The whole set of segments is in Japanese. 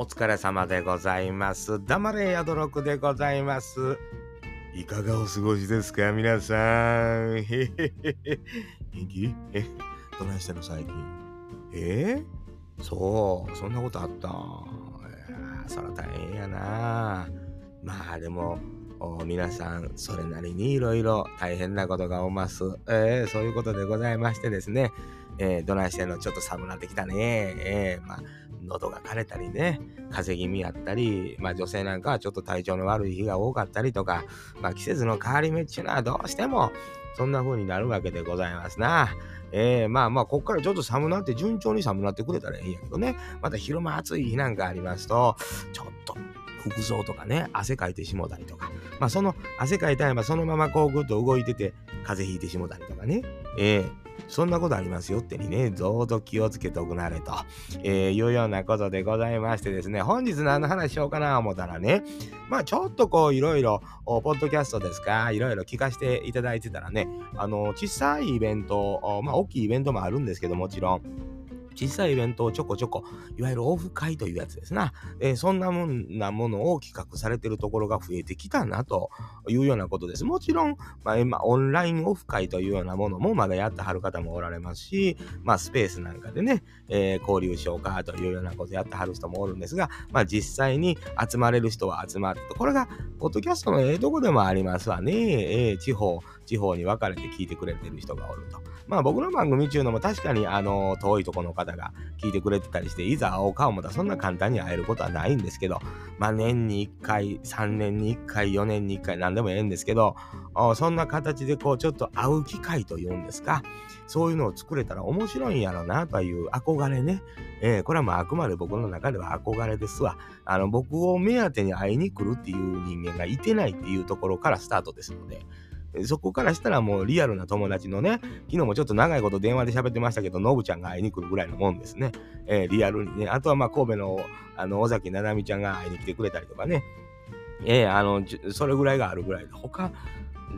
お疲れ様でございます。黙れやどろくでございます。いかがお過ごしですか皆さん。へへへへ。元気？え、どないしてんの最近？え？ー、そう、そんなことあった？いやそら大変やな。まあでも、皆さんそれなりにいろいろ大変なことがおます、えー、そういうことでございましてですね、えー、どないしてんの？ちょっと寒くなってきたね、えー、まあ喉が枯れたりね、風邪気味やったり、まあ女性なんかはちょっと体調の悪い日が多かったりとか、まあ季節の変わり目っていうのはどうしてもそんな風になるわけでございますな。えー、まあまあ、こっからちょっと寒なって順調に寒なってくれたらいいんやけどね。また昼間暑い日なんかありますと、ちょっと服装とかね、汗かいてしもたりとか、まあその汗かいたらそのままこうぐっと動いてて、風邪ひいてしもたりとかね、えー、そんなことありますよってにね、どうぞ気をつけておくなれと、えー、いうようなことでございましてですね、本日何の話しようかな思ったらね、まあちょっとこういろいろ、ポッドキャストですか、いろいろ聞かせていただいてたらね、あの、小さいイベント、まあ大きいイベントもあるんですけどもちろん、小さいイベントをちょこちょこ、いわゆるオフ会というやつですな。えー、そんなもんなものを企画されてるところが増えてきたなというようなことです。もちろん、まあ、今、オンラインオフ会というようなものもまだやってはる方もおられますし、まあ、スペースなんかでね、えー、交流しようかというようなことやってはる人もおるんですが、まあ、実際に集まれる人は集まると。これが、ポッドキャストのええとこでもありますわね。えー、地方、地方に分かれて聞いてくれてる人がおると。まあ僕の番組中のも確かにあの遠いとこの方が聞いてくれてたりして、いざ会おうか思ったらそんな簡単に会えることはないんですけど、まあ年に1回、3年に1回、4年に1回、何でもええんですけど、そんな形でこうちょっと会う機会というんですか、そういうのを作れたら面白いんやろなという憧れね。えー、これはまああくまで僕の中では憧れですわ。あの僕を目当てに会いに来るっていう人間がいてないっていうところからスタートですので、そこからしたらもうリアルな友達のね、昨日もちょっと長いこと電話で喋ってましたけど、のぶちゃんが会いに来るぐらいのもんですね。えー、リアルにね。あとはまあ神戸のあの尾崎ななみちゃんが会いに来てくれたりとかね。えー、あの、それぐらいがあるぐらいで、他、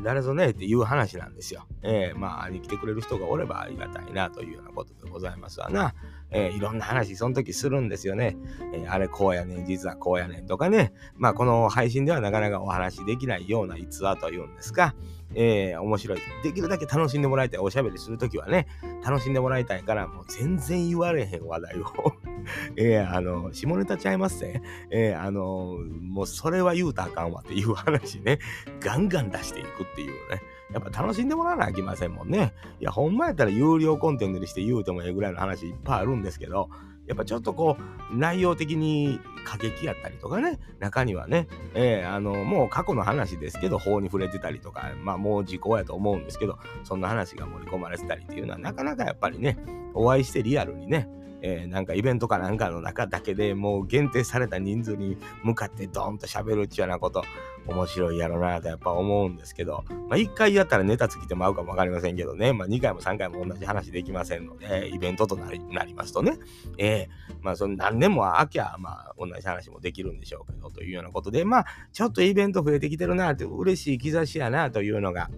誰ぞねっていう話なんですよ。えー、まあ、会いに来てくれる人がおればありがたいなというようなことでございますわな。えー、いろんな話、その時するんですよね。えー、あれこうやねん、実はこうやねんとかね。まあ、この配信ではなかなかお話できないような逸話というんですか。えー、面白い。できるだけ楽しんでもらいたい。おしゃべりするときはね、楽しんでもらいたいから、もう全然言われへん話題を えー、あの、下ネタちゃいますね。えー、あの、もうそれは言うたらあかんわっていう話ね、ガンガン出していくっていうね。やっぱ楽しんでもらわなきゃいけませんもんね。いや、ほんまやったら有料コンテンツにして言うてもええぐらいの話いっぱいあるんですけど、やっぱちょっとこう、内容的に過激やったりとかね、中にはね、えー、あの、もう過去の話ですけど、法に触れてたりとか、まあもう時効やと思うんですけど、そんな話が盛り込まれてたりっていうのは、なかなかやっぱりね、お会いしてリアルにね、えー、なんかイベントかなんかの中だけでもう限定された人数に向かってドーンと喋るっちゅうようなこと面白いやろなとやっぱ思うんですけど、まあ1回やったらネタつきても合うかもわかりませんけどね、まあ2回も3回も同じ話できませんので、イベントとなりなりますとね、えー、まあその何年も飽きゃ、まあ同じ話もできるんでしょうけど、というようなことで、まあちょっとイベント増えてきてるなって嬉しい兆しやなというのが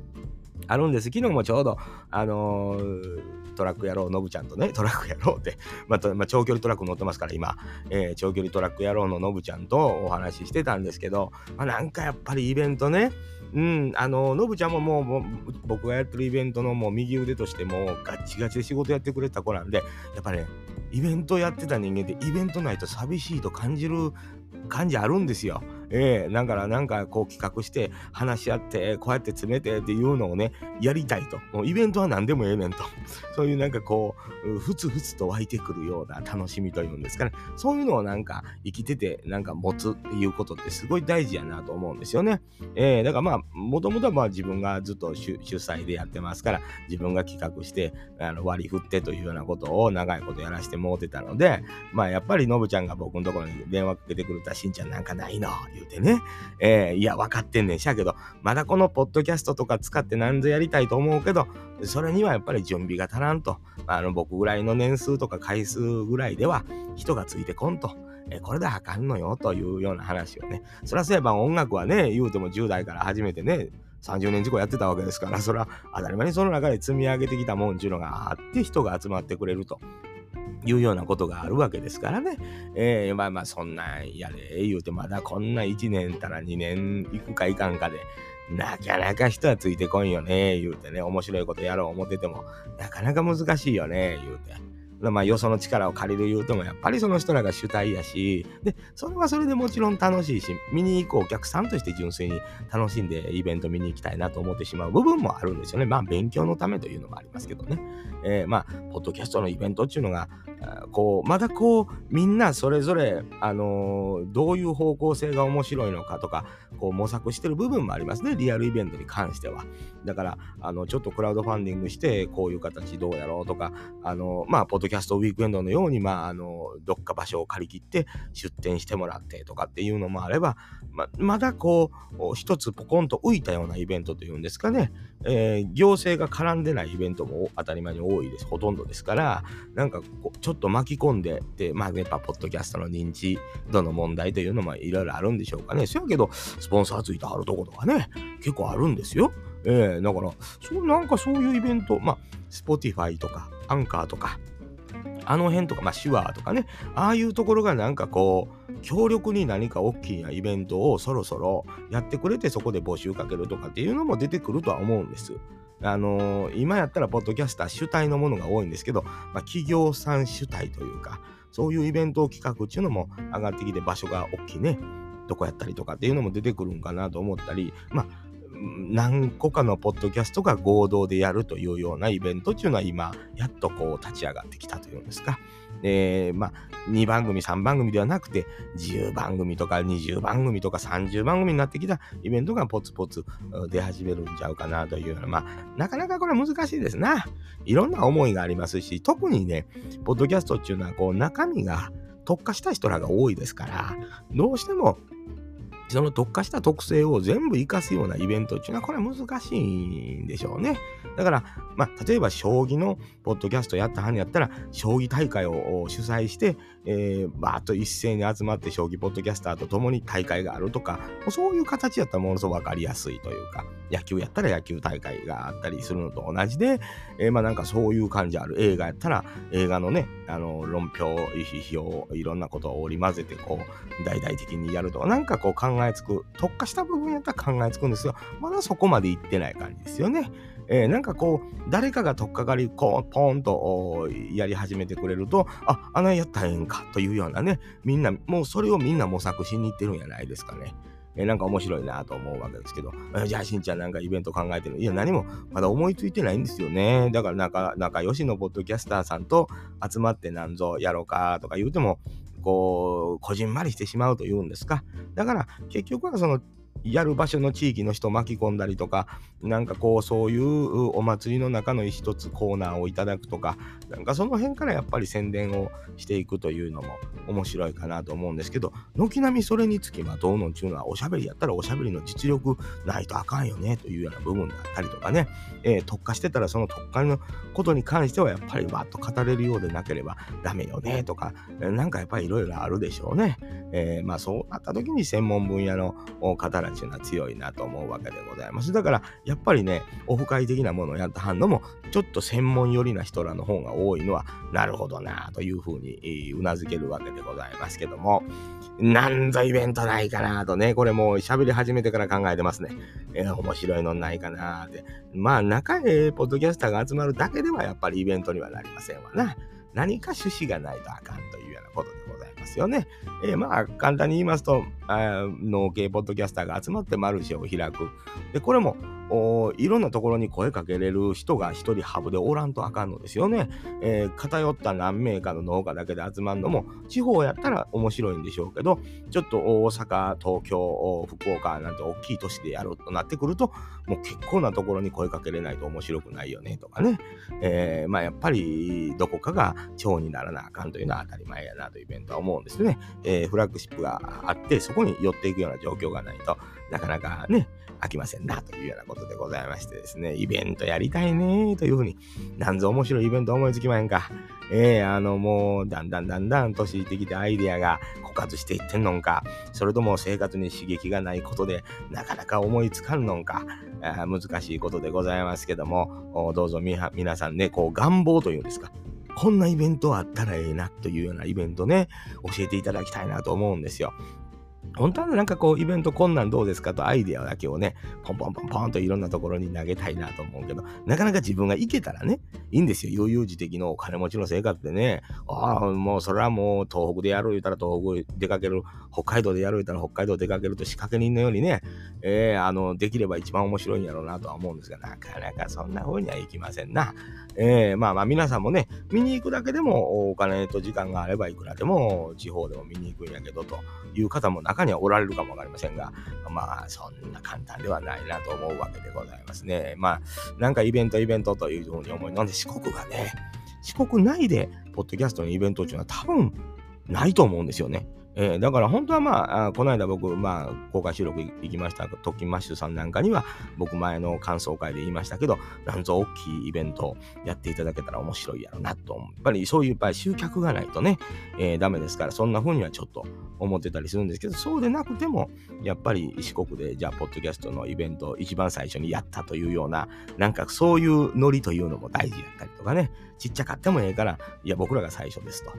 あるんです。昨日もちょうど、あのートラック野郎のぶちゃんとね、トラック野郎って、まあ、まあ、長距離トラック乗ってますから今、えー、長距離トラック野郎ののぶちゃんとお話ししてたんですけど、まあ、なんかやっぱりイベントね、うん、あの、のぶちゃんももうもう僕がやってるイベントのもう右腕としてもうガッチガチで仕事やってくれた子なんで、やっぱね、イベントやってた人間ってイベントないと寂しいと感じる感じあるんですよ。ええー、だからなんかこう企画して話し合ってこうやって詰めてっていうのをねやりたいと。もうイベントは何でもええねんと。そういうなんかこうふつふつと湧いてくるような楽しみというんですかね。そういうのをなんか生きててなんか持つっていうことってすごい大事やなと思うんですよね。えー、だからまあもともとはまあ自分がずっと主催でやってますから自分が企画してあの割り振ってというようなことを長いことやらせてもうてたのでまあやっぱりのぶちゃんが僕のところに電話かけてくれたしんちゃんなんかないの言うてね、えー、いや、分かってんねんしゃけど、まだこのポッドキャストとか使って何ぞやりたいと思うけど、それにはやっぱり準備が足らんと。あの、僕ぐらいの年数とか回数ぐらいでは人がついてこんと。えこれであかんのよというような話をね。そりゃそういえば音楽はね、言うても10代から始めてね、30年近くやってたわけですから、それは当たり前にその中で積み上げてきたもんっていうのがあって人が集まってくれると。いうようなことがあるわけですからね。えー、まあまあそんなんやれ言うてまだこんな1年たら2年行くかいかんかでなかなか人はついてこんよね言うてね面白いことやろう思っててもなかなか難しいよね言うて。まあ、よその力を借りる言うても、やっぱりその人らが主体やし、で、それはそれでもちろん楽しいし、見に行くお客さんとして純粋に楽しんでイベント見に行きたいなと思ってしまう部分もあるんですよね。まあ、勉強のためというのもありますけどね。えー、まあ、ポッドキャストのイベントっていうのが、こう、まだこう、みんなそれぞれ、あのー、どういう方向性が面白いのかとか、こう模索してる部分もありますね。リアルイベントに関しては。だから、あの、ちょっとクラウドファンディングして、こういう形どうやろうとか、あのー、まあ、ポッドキャストウィークエンドのように、まあ、あのー、どっか場所を借り切って出店してもらってとかっていうのもあれば、ままだこう、一つポコンと浮いたようなイベントというんですかね、え、行政が絡んでないイベントも当たり前に多いです。ほとんどですから、なんかこう、ちょっっと巻き込んで、で、まあ、やっぱ、ポッドキャストの認知度の問題というのもいろいろあるんでしょうかね。そやけど、スポンサーついてはるとことかね、結構あるんですよ。えー、だから、そうなんかそういうイベント、まあ、Spotify とか、アンカーとか、あの辺とか、まあ、手話とかね、ああいうところがなんかこう、強力に何か大きなイベントをそろそろやってくれて、そこで募集かけるとかっていうのも出てくるとは思うんです。あのー、今やったら、ポッドキャスター主体のものが多いんですけど、まあ、企業さん主体というか、そういうイベントを企画っていうのも上がってきて、場所が大きいね、どこやったりとかっていうのも出てくるんかなと思ったり、まあ、何個かのポッドキャストが合同でやるというようなイベントっていうのは今、やっとこう立ち上がってきたというんですか。で、ま、2番組、3番組ではなくて、10番組とか20番組とか30番組になってきたイベントがポツポツ出始めるんちゃうかなというような、まあ、なかなかこれ難しいですな。いろんな思いがありますし、特にね、ポッドキャストっていうのは、こう、中身が特化した人らが多いですから、どうしてもその特化した特性を全部活かすようなイベントっていうのは、これは難しいんでしょうね。だから、まあ、例えば将棋のポッドキャストやったはんやったら、将棋大会を主催して、えー、バーッと一斉に集まって将棋ポッドキャスターと共に大会があるとか、そういう形やったらものすごくわかりやすいというか、野球やったら野球大会があったりするのと同じで、えー、まあなんかそういう感じある。映画やったら映画のね、あの論評、批評、いろんなことを織り交ぜてこう、大々的にやるとか、なんかこう考考えつく、特化した部分やったら考えつくんですよ。まだそこまでいってない感じですよね。えー、なんかこう、誰かが取っかかり、こう、ポーンとやり始めてくれると、あ、あのやったらええんかというようなね、みんな、もうそれをみんな模索しに行ってるんじゃないですかね。え、なんか面白いなと思うわけですけど、じゃあしんちゃんなんかイベント考えてるいや、何もまだ思いついてないんですよね。だから仲、仲良しのポッドキャスターさんと集まってなんぞやろうかとか言うても、こう、こじんまりしてしまうというんですか。だから、結局はそのやる場所の地域の人巻き込んだりとか、なんかこう、そういうお祭りの中の一つコーナーをいただくとか、なんかその辺からやっぱり宣伝をしていくというのも面白いかなと思うんですけど、軒並みそれにつきまとうのっていうのは、おしゃべりやったらおしゃべりの実力ないとあかんよねというような部分だったりとかね、えー、特化してたらその特化のことに関してはやっぱりわっと語れるようでなければダメよねとか、なんかやっぱりいろいろあるでしょうね。えー、まあそうなった時に専門分野の方っていうのは強いなと思うわけでございます。だからやっぱりね、オフ会的なものをやったはんのも、ちょっと専門寄りな人らの方が多いのは、なるほどなというふうにうなずけるわけでございますけども、なんぞイベントないかなとね、これもう喋り始めてから考えてますね。えー、面白いのないかなって。まあ、中へポッドキャスターが集まるだけではやっぱりイベントにはなりませんわな。何か趣旨がないとあかんというようなことでございますよね。えー、まあ、簡単に言いますと、農系ポッドキャスターが集まってマルシェを開く。で、これもいろんなところに声かけれる人が一人ハブでおらんとあかんのですよね。えー、偏った何名かの農家だけで集まるのも地方やったら面白いんでしょうけどちょっと大阪東京福岡なんて大きい都市でやるとなってくるともう結構なところに声かけれないと面白くないよねとかね、えー、まあやっぱりどこかが蝶にならなあかんというのは当たり前やなというイベントは思うんですね。えー、フラッグシップがあってそこに寄っていくような状況がないとなかなかね飽きませんなというようなことでございましてですね、イベントやりたいねというふうに、なんぞ面白いイベント思いつきまへんか。えー、あのもう、だんだんだんだん年いってきてアイデアが枯渇していってんのんか、それとも生活に刺激がないことでなかなか思いつかんのんか、難しいことでございますけども、どうぞ皆さんね、こう願望というんですか、こんなイベントあったらええなというようなイベントね、教えていただきたいなと思うんですよ。本当はなんかこうイベントこんなんどうですかとアイデアだけをね、ポンポンポンポンといろんなところに投げたいなと思うけど、なかなか自分が行けたらね、いいんですよ。悠々自適のお金持ちの生活でね、ああ、もうそれはもう東北でやる言うたら東北出かける、北海道でやる言うたら北海道出かけると仕掛け人のようにね、えー、あの、できれば一番面白いんやろうなとは思うんですが、なかなかそんな風にはいきませんな。えー、まあまあ皆さんもね、見に行くだけでもお金と時間があればいくらでも地方でも見に行くんやけどという方も中ににはおられるかもわかりませんが、まあそんな簡単ではないなと思うわけでございますね。まあなんかイベントイベントというふうに思い、なんで四国がね、四国内でポッドキャストのイベントっていうのは多分ないと思うんですよね。えー、だから本当はまあ、この間僕、まあ、公開収録行きました、トッキマッシュさんなんかには、僕前の感想会で言いましたけど、なんぞ大きいイベントやっていただけたら面白いやろなと。やっぱりそういう場合、集客がないとね、えー、ダメですから、そんな風にはちょっと思ってたりするんですけど、そうでなくても、やっぱり四国で、じゃあ、ポッドキャストのイベント一番最初にやったというような、なんかそういうノリというのも大事やったりとかね、ちっちゃかってもええから、いや、僕らが最初ですと。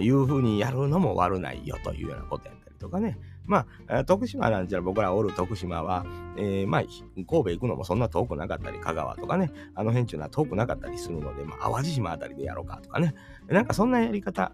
いうふうにやるのも悪ないよというようなことやったりとかね。まあ、徳島なんちゃら僕らおる徳島は、えー、まあ、神戸行くのもそんな遠くなかったり、香川とかね、あの辺っていうのは遠くなかったりするので、まあ、淡路島あたりでやろうかとかね、なんかそんなやり方、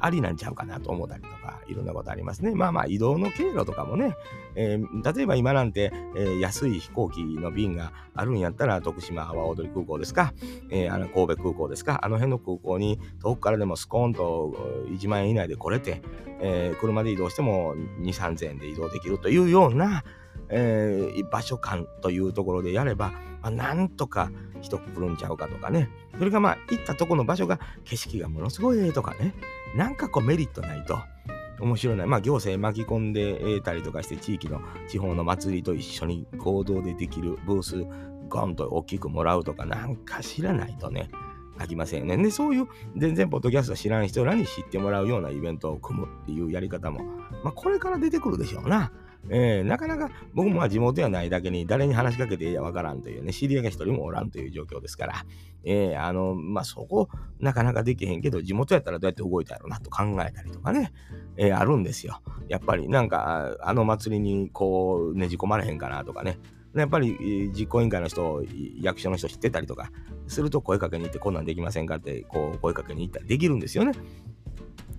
ありなんちゃうかなと思ったりとか、いろんなことありますね。まあまあ、移動の経路とかもね、えー、例えば今なんて、えー、安い飛行機の便があるんやったら、徳島阿波踊り空港ですか、えー、あの神戸空港ですか、あの辺の空港に遠くからでもスコーンと1万円以内で来れて、え、車で移動しても2、3000円で移動できるというような、えー、場所感というところでやれば、まあ、なんとか人来るんちゃうかとかね。それがまあ行ったとこの場所が景色がものすごいええとかね。なんかこうメリットないと。面白いな。まあ行政巻き込んでえたりとかして地域の地方の祭りと一緒に行動でできるブースゴンと大きくもらうとかなんか知らないとね。あきませんね。で、そういう全然ポッドキャスト知らん人らに知ってもらうようなイベントを組むっていうやり方も、まあこれから出てくるでしょうな。えー、なかなか僕も地元やないだけに誰に話しかけていいやわからんというね、知り合いが一人もおらんという状況ですから、えー、あの、まあ、そこ、なかなかできへんけど、地元やったらどうやって動いたやろうなと考えたりとかね、えー、あるんですよ。やっぱりなんか、あの祭りにこう、ねじ込まれへんかなとかね、やっぱり実行委員会の人、役所の人知ってたりとかすると声かけに行ってこんなんできませんかってこう声かけに行ったりできるんですよね。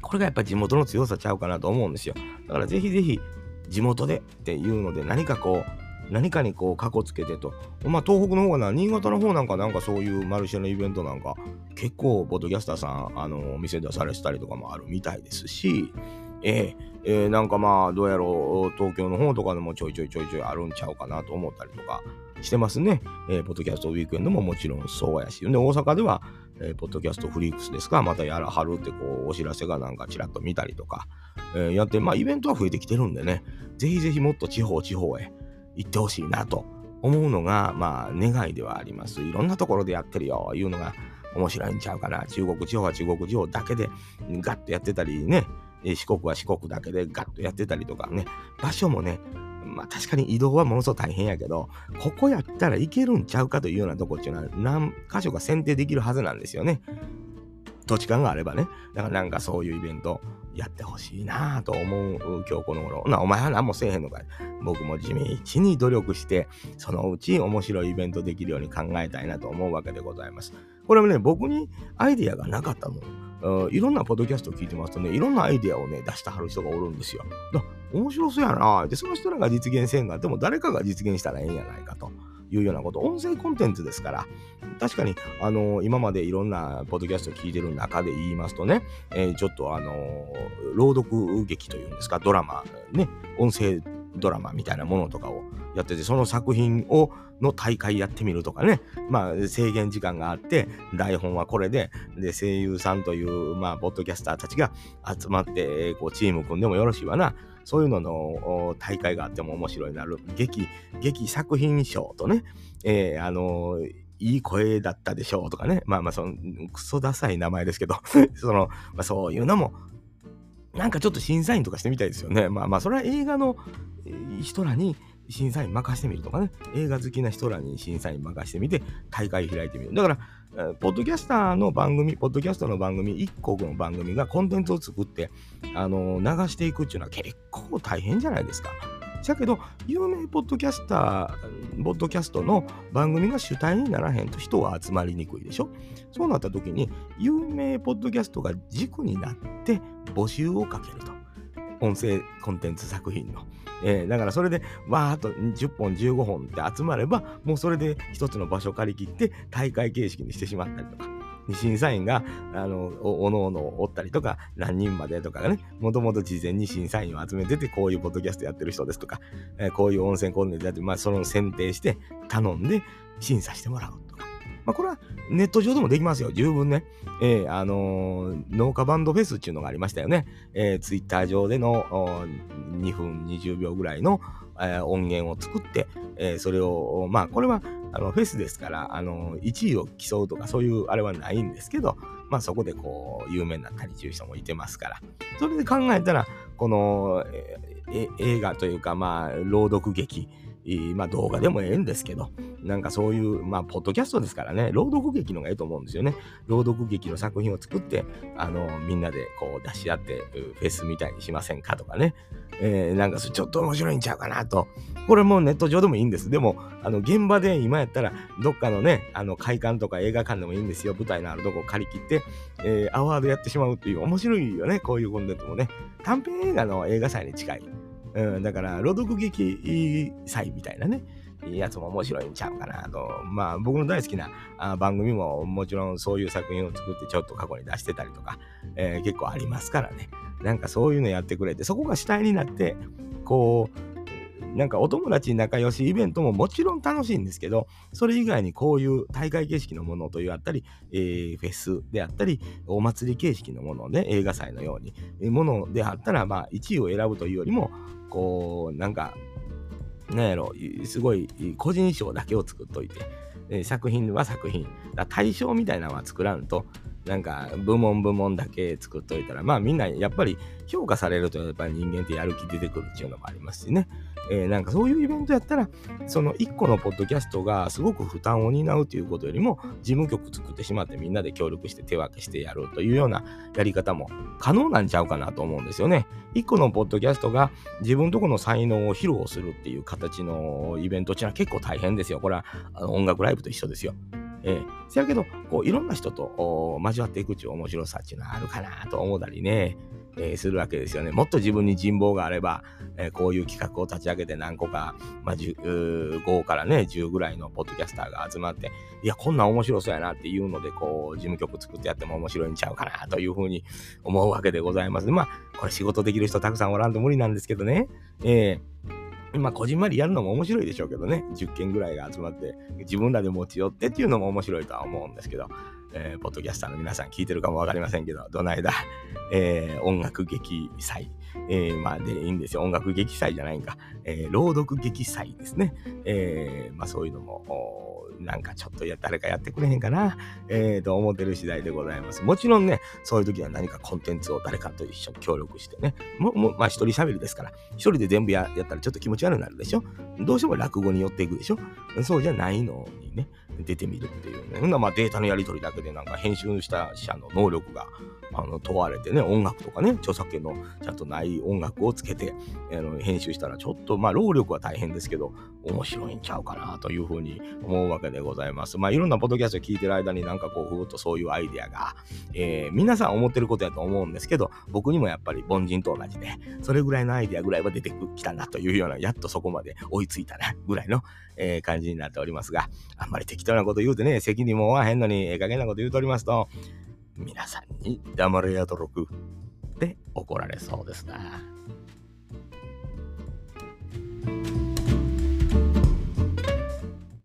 これがやっぱ地元の強さちゃうかなと思うんですよ。だからぜひぜひ地元でっていうので何かこう何かにこうかこつけてとまあ東北の方がな新潟の方なんかなんかそういうマルシェのイベントなんか結構ポッドキャスターさんあのお店出されてたりとかもあるみたいですしえー、えー、なんかまあどうやろう東京の方とかでもちょいちょいちょいちょいあるんちゃうかなと思ったりとかしてますね。えー、ポッドキャストウィークエンドももちろんそうやし。で、大阪では、えー、ポッドキャストフリークスですか、またやらはるってこう、お知らせがなんかちらっと見たりとか、えー、やって、まあイベントは増えてきてるんでね、ぜひぜひもっと地方地方へ行ってほしいなと思うのが、まあ願いではあります。いろんなところでやってるよ、いうのが面白いんちゃうかな。中国地方は中国地方だけでガッとやってたりね、四国は四国だけでガッとやってたりとかね、場所もね、まあ確かに移動はものすごく大変やけど、ここやったらいけるんちゃうかというようなとこっていうのは何箇所か選定できるはずなんですよね。土地勘があればね。だからなんかそういうイベントやってほしいなぁと思う今日この頃。な、お前は何もせえへんのかい。僕も地道に努力して、そのうち面白いイベントできるように考えたいなと思うわけでございます。これもね、僕にアイディアがなかったもんいろんなポッドキャストを聞いてますとね、いろんなアイデアをね、出してはる人がおるんですよ。だ面白そうやなで、その人らが実現せんがでも誰かが実現したらええんやないかというようなこと。音声コンテンツですから、確かに、あのー、今までいろんなポッドキャストを聞いてる中で言いますとね、えー、ちょっとあのー、朗読劇というんですか、ドラマ、ね、音声ドラマみたいなものとかをやってて、その作品を、の大会やってみるとかね。まあ、制限時間があって、台本はこれで、で、声優さんという、まあ、ポッドキャスターたちが集まって、こう、チーム組んでもよろしいわな。そういうのの大会があっても面白いなる。劇、劇作品賞とね、えー、あのーいい声だったでしょうとかね。まあまあ、その、クソダサい名前ですけど その、まあそういうのも、なんかちょっと審査員とかしてみたいですよね。まあまあ、それは映画の人らに審査員任してみるとかね、映画好きな人らに審査員任してみて、大会開いてみる。だから、ポッドキャスターの番組、ポッドキャストの番組、1個の番組がコンテンツを作って、あの流していくっていうのは結構大変じゃないですか。だけど、有名ポッドキャスター、ポッドキャストの番組が主体にならへんと人は集まりにくいでしょそうなった時に、有名ポッドキャストが軸になって募集をかけると。音声コンテンツ作品の。えー、だからそれでわーっと10本15本って集まればもうそれで一つの場所借り切って大会形式にしてしまったりとか。審査員が、あの、おのおのおったりとか、何人までとかがね、もともと事前に審査員を集めてて、こういうポッドキャストやってる人ですとか、えー、こういう温泉コンテンツやって、まあ、その選定して頼んで審査してもらうと。まあ、これはネット上でもできますよ。十分ね。えー、あのー、農家バンドフェスっていうのがありましたよね。えー、ツイッター上での2分20秒ぐらいの、えー、音源を作って、えー、それを、まあ、これはあのフェスですから、あの1位を競うとかそういうあれはないんですけど、まあ、そこでこう有名になったりする人もいてますから、それで考えたら、この、え映画というか、まあ、朗読劇、まあ動画でもええんですけど、なんかそういう、まあ、ポッドキャストですからね、朗読劇のがええと思うんですよね。朗読劇の作品を作って、あの、みんなでこう出し合って、フェスみたいにしませんかとかね。えー、なんかちょっと面白いんちゃうかなと。これもネット上でもいいんです。でも、あの、現場で今やったら、どっかのね、あの、会館とか映画館でもいいんですよ。舞台のあるとこを借り切って、えー、アワードやってしまうっていう、面白いよね。こういうコンテンツもね。短編映画の映画祭に近い。うん、だから、朗読劇祭みたいなね、やつも面白いんちゃうかなと。まあ、僕の大好きなあ番組ももちろんそういう作品を作ってちょっと過去に出してたりとか、えー、結構ありますからね。なんかそういうのやってくれて、そこが主体になって、こう、なんかお友達仲良しイベントももちろん楽しいんですけど、それ以外にこういう大会形式のものというあったり、えー、フェスであったり、お祭り形式のもので、映画祭のように、えー、ものであったら、まあ、1位を選ぶというよりも、こう、なんか、なんやろ、すごい個人賞だけを作っといて、えー、作品は作品、だ対象みたいなのは作らんと、なんか部門部門だけ作っといたら、まあみんなやっぱり評価されるとやっぱり人間ってやる気出てくるっていうのもありますしね。えー、なんかそういうイベントやったら、その1個のポッドキャストがすごく負担を担うということよりも、事務局作ってしまってみんなで協力して手分けしてやるというようなやり方も可能なんちゃうかなと思うんですよね。1個のポッドキャストが自分とこの才能を披露するっていう形のイベントっていうのは結構大変ですよ。これは音楽ライブと一緒ですよ。えー、せやけど、こういろんな人と交わっていくっていう面白さっていうのはあるかなと思ったりね。えー、するわけですよね。もっと自分に人望があれば、えー、こういう企画を立ち上げて何個か、まあ、5からね、10ぐらいのポッドキャスターが集まって、いや、こんな面白そうやなっていうので、こう、事務局作ってやっても面白いんちゃうかなというふうに思うわけでございます。まあ、これ仕事できる人たくさんおらんと無理なんですけどね。えー、まあ、こじんまりやるのも面白いでしょうけどね。10件ぐらいが集まって、自分らで持ち寄ってっていうのも面白いとは思うんですけど、えー、ポッドキャスターの皆さん聞いてるかもわかりませんけど、どないだ、えー、音楽劇祭、えー、まあでいいんですよ。音楽劇祭じゃないんか。えー、朗読劇祭ですね。えー、まあそういうのも、なんかちょっとや誰かやってくれへんかな、えー、と思ってる次第でございます。もちろんね、そういう時は何かコンテンツを誰かと一緒に協力してね、ももまあ一人喋りですから、一人で全部やったらちょっと気持ち悪くなるでしょどうしても落語に寄っていくでしょそうじゃないのにね、出てみるっていうね。ほんなまあデータのやり取りだけでなんか編集した者の能力があの問われてね、音楽とかね、著作権のちゃんとない音楽をつけて、あの編集したらちょっと、まあ労力は大変ですけど、面白いんちゃうかなというふうに思うわけでございます。まあいろんなポッドキャスト聞いてる間になんかこう、ふーっとそういうアイデアが、えー、皆さん思ってることやと思うんですけど、僕にもやっぱり凡人と同じで、それぐらいのアイデアぐらいは出てきたなというような、やっとそこまで追いついたなぐらいの、えー、感じになっておりますが、あんまり適当なこと言うてね、責任も負わへんのに、ええ加減なこと言うとおりますと、皆さんに黙れやとろくって怒られそうですな。